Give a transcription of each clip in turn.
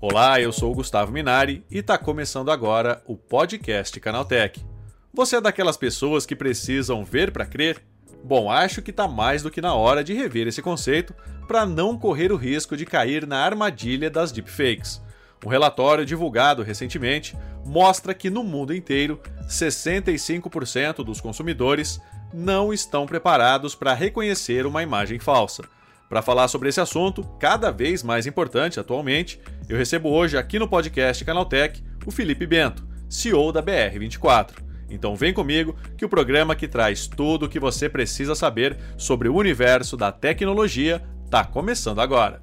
Olá, eu sou o Gustavo Minari e está começando agora o podcast Canaltech. Você é daquelas pessoas que precisam ver para crer? Bom, acho que está mais do que na hora de rever esse conceito para não correr o risco de cair na armadilha das deepfakes. Um relatório divulgado recentemente mostra que no mundo inteiro, 65% dos consumidores não estão preparados para reconhecer uma imagem falsa. Para falar sobre esse assunto, cada vez mais importante atualmente, eu recebo hoje aqui no podcast Canaltech o Felipe Bento, CEO da BR24. Então vem comigo que o programa que traz tudo o que você precisa saber sobre o universo da tecnologia está começando agora.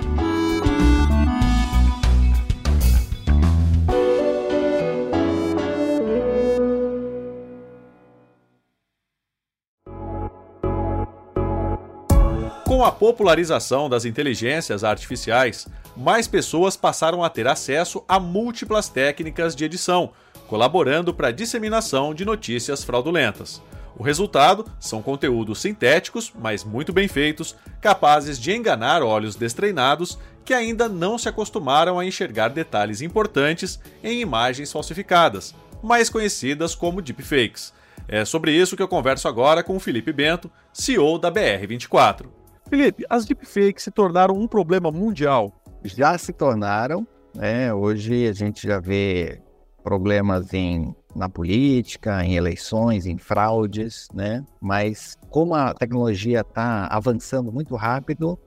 Com a popularização das inteligências artificiais, mais pessoas passaram a ter acesso a múltiplas técnicas de edição, colaborando para a disseminação de notícias fraudulentas. O resultado são conteúdos sintéticos, mas muito bem feitos, capazes de enganar olhos destreinados que ainda não se acostumaram a enxergar detalhes importantes em imagens falsificadas, mais conhecidas como deepfakes. É sobre isso que eu converso agora com o Felipe Bento, CEO da BR24. Felipe, as deepfakes se tornaram um problema mundial? Já se tornaram. Né? Hoje a gente já vê problemas em, na política, em eleições, em fraudes, né? Mas como a tecnologia está avançando muito rápido,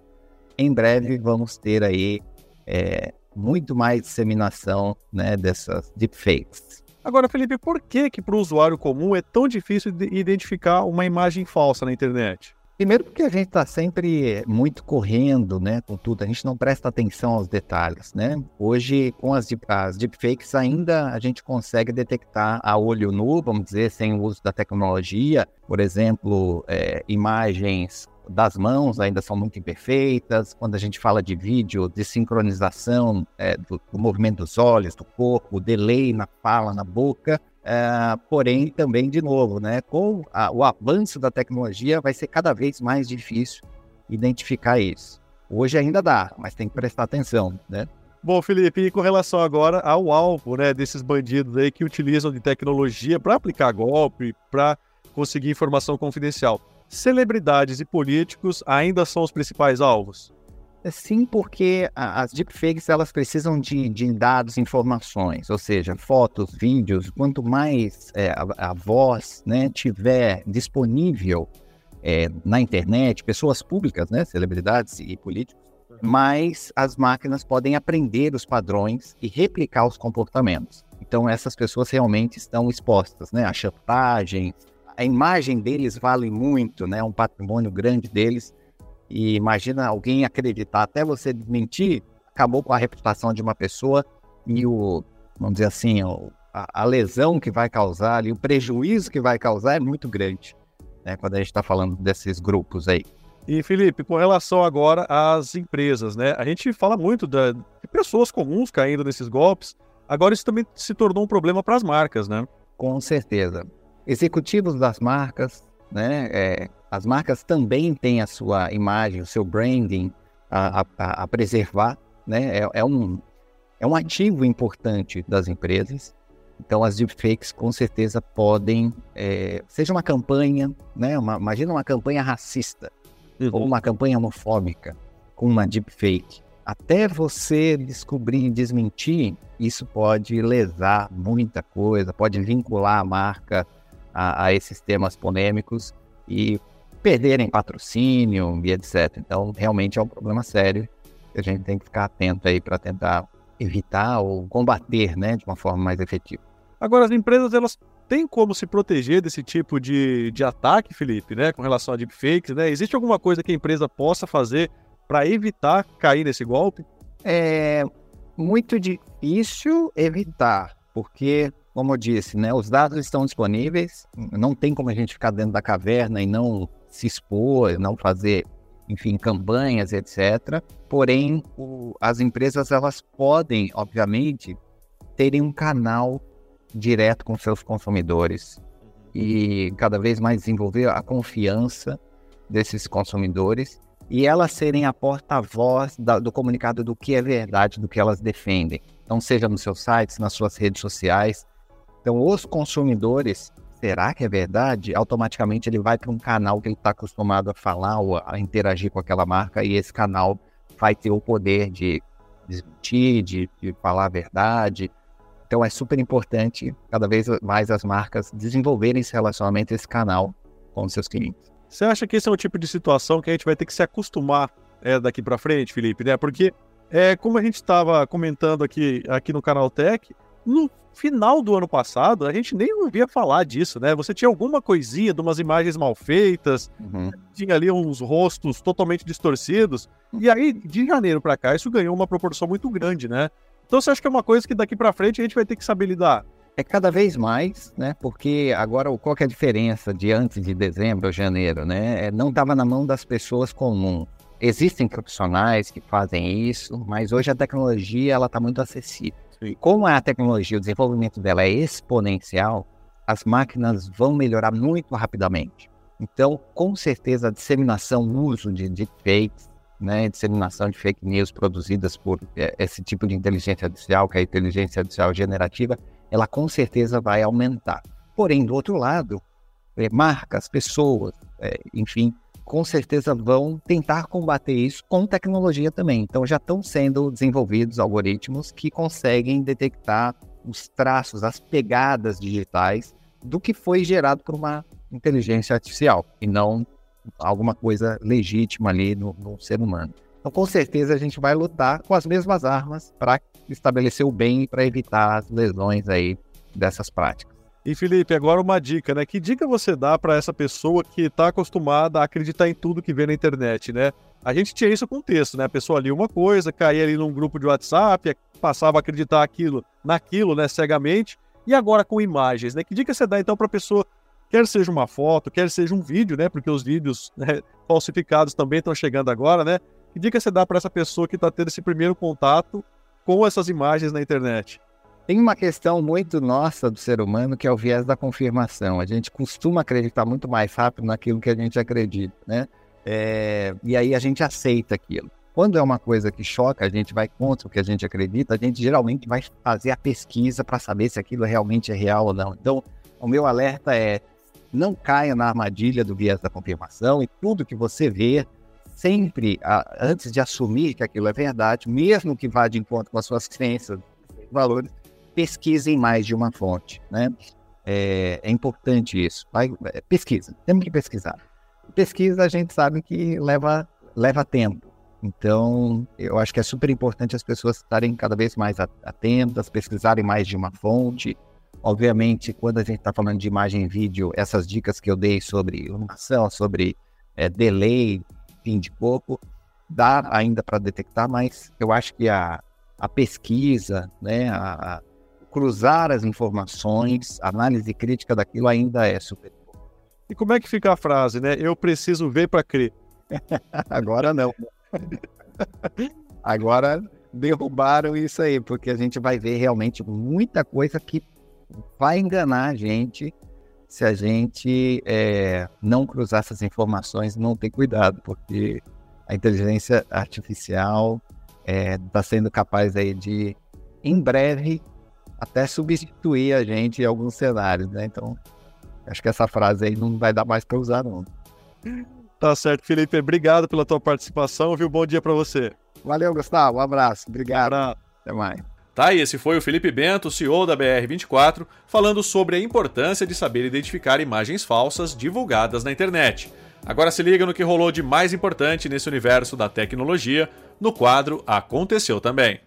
em breve vamos ter aí é, muito mais disseminação né, dessas deepfakes. Agora, Felipe, por que que para o usuário comum é tão difícil identificar uma imagem falsa na internet? Primeiro porque a gente está sempre muito correndo, né, com tudo, a gente não presta atenção aos detalhes, né? Hoje, com as, deep, as deepfakes, ainda a gente consegue detectar a olho nu, vamos dizer, sem o uso da tecnologia, por exemplo, é, imagens das mãos ainda são muito imperfeitas, quando a gente fala de vídeo, de sincronização é, do, do movimento dos olhos, do corpo, delay na fala, na boca, Uh, porém, também, de novo, né, com a, o avanço da tecnologia, vai ser cada vez mais difícil identificar isso. Hoje ainda dá, mas tem que prestar atenção, né? Bom, Felipe, e com relação agora ao alvo né, desses bandidos aí que utilizam de tecnologia para aplicar golpe, para conseguir informação confidencial, celebridades e políticos ainda são os principais alvos? Sim, porque as deepfakes elas precisam de, de dados, informações, ou seja, fotos, vídeos. Quanto mais é, a, a, voz né, tiver disponível é, na internet, pessoas públicas, né, celebridades e políticos, mais as máquinas podem aprender os padrões e replicar os comportamentos. Então essas pessoas realmente estão expostas, né, a chantagens. A imagem deles vale muito, né, um patrimônio grande deles e imagina alguém acreditar, até você mentir, acabou com a reputação de uma pessoa e o, vamos dizer assim, o, a, a, lesão que vai causar ali, o prejuízo que vai causar é muito grande, né? Quando a gente está falando desses grupos aí. E Felipe, com relação agora às empresas, né? A gente fala muito da, de pessoas comuns caindo nesses golpes. Agora isso também se tornou um problema para as marcas, né? Com certeza. Executivos das marcas, né? É, as marcas também têm a sua imagem, o seu branding a, a, a preservar, né? É, é, um, é um ativo importante das empresas. Então, as deepfakes com certeza podem, é, seja uma campanha, né? Uma, imagina uma campanha racista uhum. ou uma campanha homofóbica com uma deepfake. Até você descobrir e desmentir, isso pode lesar muita coisa, pode vincular a marca a, a esses temas polêmicos e perderem patrocínio e etc. Então, realmente é um problema sério que a gente tem que ficar atento aí para tentar evitar ou combater, né, de uma forma mais efetiva. Agora, as empresas elas tem como se proteger desse tipo de, de ataque, Felipe, né, com relação a deepfakes, né? Existe alguma coisa que a empresa possa fazer para evitar cair nesse golpe? É muito difícil evitar, porque, como eu disse, né, os dados estão disponíveis, não tem como a gente ficar dentro da caverna e não se expor, não fazer, enfim, campanhas, etc. Porém, o, as empresas elas podem, obviamente, terem um canal direto com seus consumidores e cada vez mais desenvolver a confiança desses consumidores e elas serem a porta-voz do comunicado do que é verdade, do que elas defendem. Então, seja nos seus sites, nas suas redes sociais. Então, os consumidores, será que é verdade? Automaticamente ele vai para um canal que ele está acostumado a falar ou a interagir com aquela marca e esse canal vai ter o poder de desmentir, de, de falar a verdade, então é super importante cada vez mais as marcas desenvolverem esse relacionamento, esse canal com seus clientes. Você acha que esse é um tipo de situação que a gente vai ter que se acostumar é, daqui para frente, Felipe? Né? Porque, é, como a gente estava comentando aqui, aqui no Canal Tech, no final do ano passado, a gente nem ouvia falar disso, né? Você tinha alguma coisinha de umas imagens mal feitas, uhum. tinha ali uns rostos totalmente distorcidos, e aí, de janeiro para cá, isso ganhou uma proporção muito grande, né? Então você acha que é uma coisa que daqui para frente a gente vai ter que saber lidar? É cada vez mais, né? Porque agora qual que é a diferença de antes de dezembro ou janeiro, né? É, não estava na mão das pessoas comuns. Existem profissionais que fazem isso, mas hoje a tecnologia ela está muito acessível. Sim. Como a tecnologia, o desenvolvimento dela é exponencial, as máquinas vão melhorar muito rapidamente. Então, com certeza, a disseminação, o uso de deepfakes, né, disseminação de fake news produzidas por é, esse tipo de inteligência artificial, que é a inteligência artificial generativa, ela com certeza vai aumentar. Porém, do outro lado, é, marcas, pessoas, é, enfim, com certeza vão tentar combater isso com tecnologia também. Então, já estão sendo desenvolvidos algoritmos que conseguem detectar os traços, as pegadas digitais do que foi gerado por uma inteligência artificial e não alguma coisa legítima ali no, no ser humano. Então, com certeza, a gente vai lutar com as mesmas armas para estabelecer o bem e para evitar as lesões aí dessas práticas. E Felipe, agora uma dica, né? Que dica você dá para essa pessoa que está acostumada a acreditar em tudo que vê na internet, né? A gente tinha isso com texto, né? A pessoa lia uma coisa, caía ali num grupo de WhatsApp, passava a acreditar aquilo, naquilo, né, cegamente. E agora com imagens, né? Que dica você dá então para a pessoa quer seja uma foto, quer seja um vídeo, né? Porque os vídeos né, falsificados também estão chegando agora, né? Que dica você dá para essa pessoa que está tendo esse primeiro contato com essas imagens na internet? Tem uma questão muito nossa do ser humano que é o viés da confirmação. A gente costuma acreditar muito mais rápido naquilo que a gente acredita, né? É... e aí a gente aceita aquilo. Quando é uma coisa que choca, a gente vai contra o que a gente acredita, a gente geralmente vai fazer a pesquisa para saber se aquilo realmente é real ou não. Então, o meu alerta é não caia na armadilha do viés da confirmação e tudo que você vê, sempre antes de assumir que aquilo é verdade, mesmo que vá de encontro com as suas crenças, valores, pesquise em mais de uma fonte, né? É, é importante isso. Vai, é, pesquisa, temos que pesquisar. Pesquisa a gente sabe que leva, leva tempo. Então, eu acho que é super importante as pessoas estarem cada vez mais atentas, pesquisarem mais de uma fonte, Obviamente, quando a gente está falando de imagem e vídeo, essas dicas que eu dei sobre iluminação, sobre é, delay, fim de pouco, dá ainda para detectar, mas eu acho que a, a pesquisa, né, a cruzar as informações, a análise crítica daquilo ainda é super importante. E como é que fica a frase, né? Eu preciso ver para crer. Agora não. Agora derrubaram isso aí, porque a gente vai ver realmente muita coisa que vai enganar a gente se a gente é, não cruzar essas informações, não ter cuidado, porque a inteligência artificial está é, tá sendo capaz aí de, em breve, até substituir a gente em alguns cenários, né? Então, acho que essa frase aí não vai dar mais para usar, não. Tá certo, Felipe. Obrigado pela tua participação, viu? Bom dia para você. Valeu, Gustavo. Um abraço. Obrigado. Até mais. Tá, e esse foi o Felipe Bento, CEO da BR24, falando sobre a importância de saber identificar imagens falsas divulgadas na internet. Agora se liga no que rolou de mais importante nesse universo da tecnologia no quadro Aconteceu Também.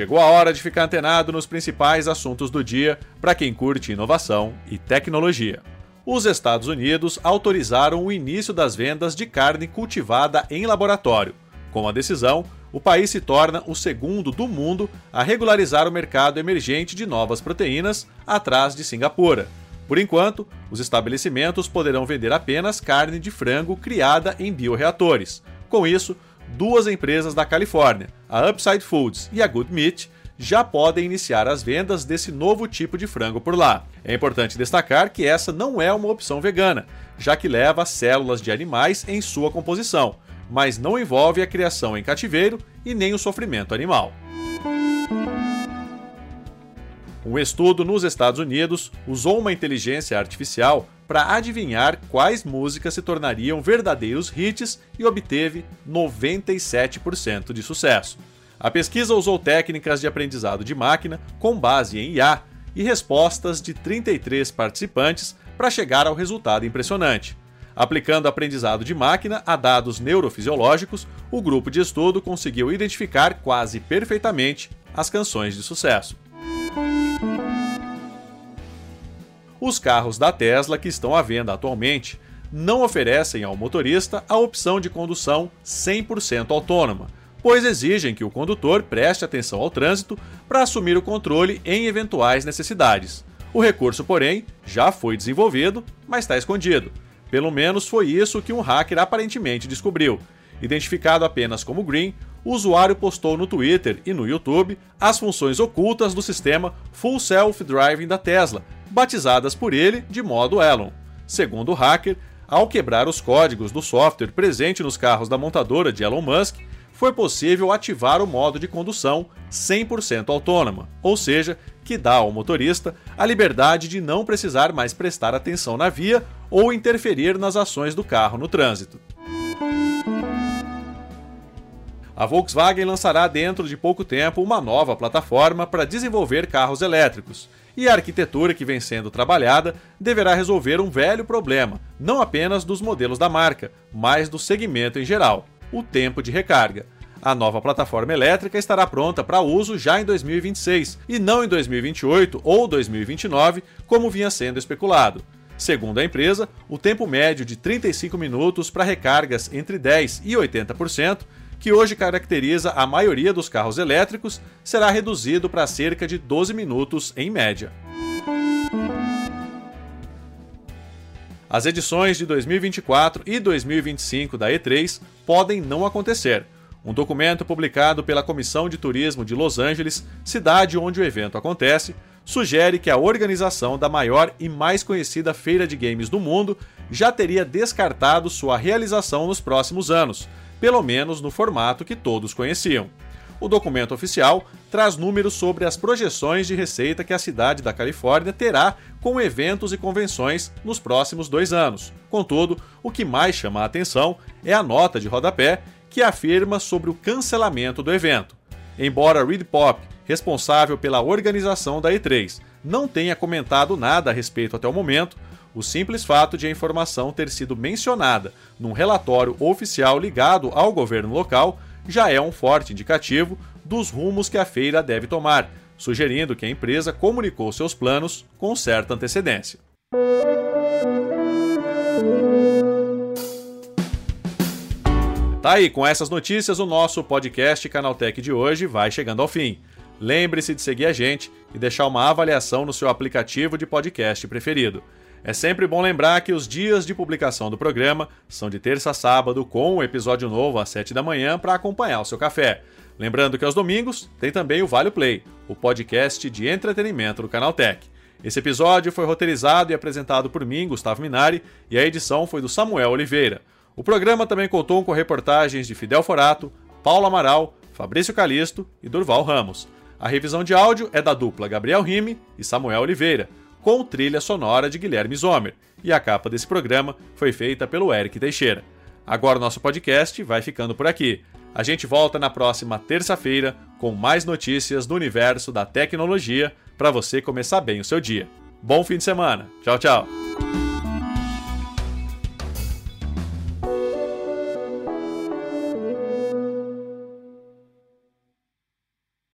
Chegou a hora de ficar antenado nos principais assuntos do dia para quem curte inovação e tecnologia. Os Estados Unidos autorizaram o início das vendas de carne cultivada em laboratório. Com a decisão, o país se torna o segundo do mundo a regularizar o mercado emergente de novas proteínas, atrás de Singapura. Por enquanto, os estabelecimentos poderão vender apenas carne de frango criada em bioreatores. Com isso, duas empresas da Califórnia, a Upside Foods e a Good Meat, já podem iniciar as vendas desse novo tipo de frango por lá. É importante destacar que essa não é uma opção vegana, já que leva células de animais em sua composição, mas não envolve a criação em cativeiro e nem o sofrimento animal. Um estudo nos Estados Unidos usou uma inteligência artificial para adivinhar quais músicas se tornariam verdadeiros hits e obteve 97% de sucesso. A pesquisa usou técnicas de aprendizado de máquina com base em IA e respostas de 33 participantes para chegar ao resultado impressionante. Aplicando aprendizado de máquina a dados neurofisiológicos, o grupo de estudo conseguiu identificar quase perfeitamente as canções de sucesso. Os carros da Tesla que estão à venda atualmente não oferecem ao motorista a opção de condução 100% autônoma, pois exigem que o condutor preste atenção ao trânsito para assumir o controle em eventuais necessidades. O recurso, porém, já foi desenvolvido, mas está escondido. Pelo menos foi isso que um hacker aparentemente descobriu. Identificado apenas como Green, o usuário postou no Twitter e no YouTube as funções ocultas do sistema Full Self Driving da Tesla, batizadas por ele de modo Elon. Segundo o hacker, ao quebrar os códigos do software presente nos carros da montadora de Elon Musk, foi possível ativar o modo de condução 100% autônoma, ou seja, que dá ao motorista a liberdade de não precisar mais prestar atenção na via ou interferir nas ações do carro no trânsito. A Volkswagen lançará dentro de pouco tempo uma nova plataforma para desenvolver carros elétricos, e a arquitetura que vem sendo trabalhada deverá resolver um velho problema, não apenas dos modelos da marca, mas do segmento em geral: o tempo de recarga. A nova plataforma elétrica estará pronta para uso já em 2026 e não em 2028 ou 2029, como vinha sendo especulado. Segundo a empresa, o tempo médio de 35 minutos para recargas entre 10 e 80% que hoje caracteriza a maioria dos carros elétricos, será reduzido para cerca de 12 minutos em média. As edições de 2024 e 2025 da E3 podem não acontecer. Um documento publicado pela Comissão de Turismo de Los Angeles, cidade onde o evento acontece, sugere que a organização da maior e mais conhecida feira de games do mundo já teria descartado sua realização nos próximos anos, pelo menos no formato que todos conheciam. O documento oficial traz números sobre as projeções de receita que a cidade da Califórnia terá com eventos e convenções nos próximos dois anos. Contudo, o que mais chama a atenção é a nota de rodapé que afirma sobre o cancelamento do evento. Embora Reed Pop, responsável pela organização da E3, não tenha comentado nada a respeito até o momento, o simples fato de a informação ter sido mencionada num relatório oficial ligado ao governo local já é um forte indicativo dos rumos que a feira deve tomar, sugerindo que a empresa comunicou seus planos com certa antecedência. Tá aí, com essas notícias, o nosso podcast Canaltech de hoje vai chegando ao fim. Lembre-se de seguir a gente e deixar uma avaliação no seu aplicativo de podcast preferido. É sempre bom lembrar que os dias de publicação do programa são de terça a sábado, com um episódio novo às 7 da manhã para acompanhar o seu café. Lembrando que aos domingos tem também o Vale Play, o podcast de entretenimento do Canal Tech. Esse episódio foi roteirizado e apresentado por mim, Gustavo Minari, e a edição foi do Samuel Oliveira. O programa também contou com reportagens de Fidel Forato, Paulo Amaral, Fabrício Calisto e Durval Ramos. A revisão de áudio é da dupla Gabriel Rime e Samuel Oliveira com trilha sonora de Guilherme Zomer, e a capa desse programa foi feita pelo Eric Teixeira. Agora o nosso podcast vai ficando por aqui. A gente volta na próxima terça-feira com mais notícias do universo da tecnologia para você começar bem o seu dia. Bom fim de semana. Tchau, tchau.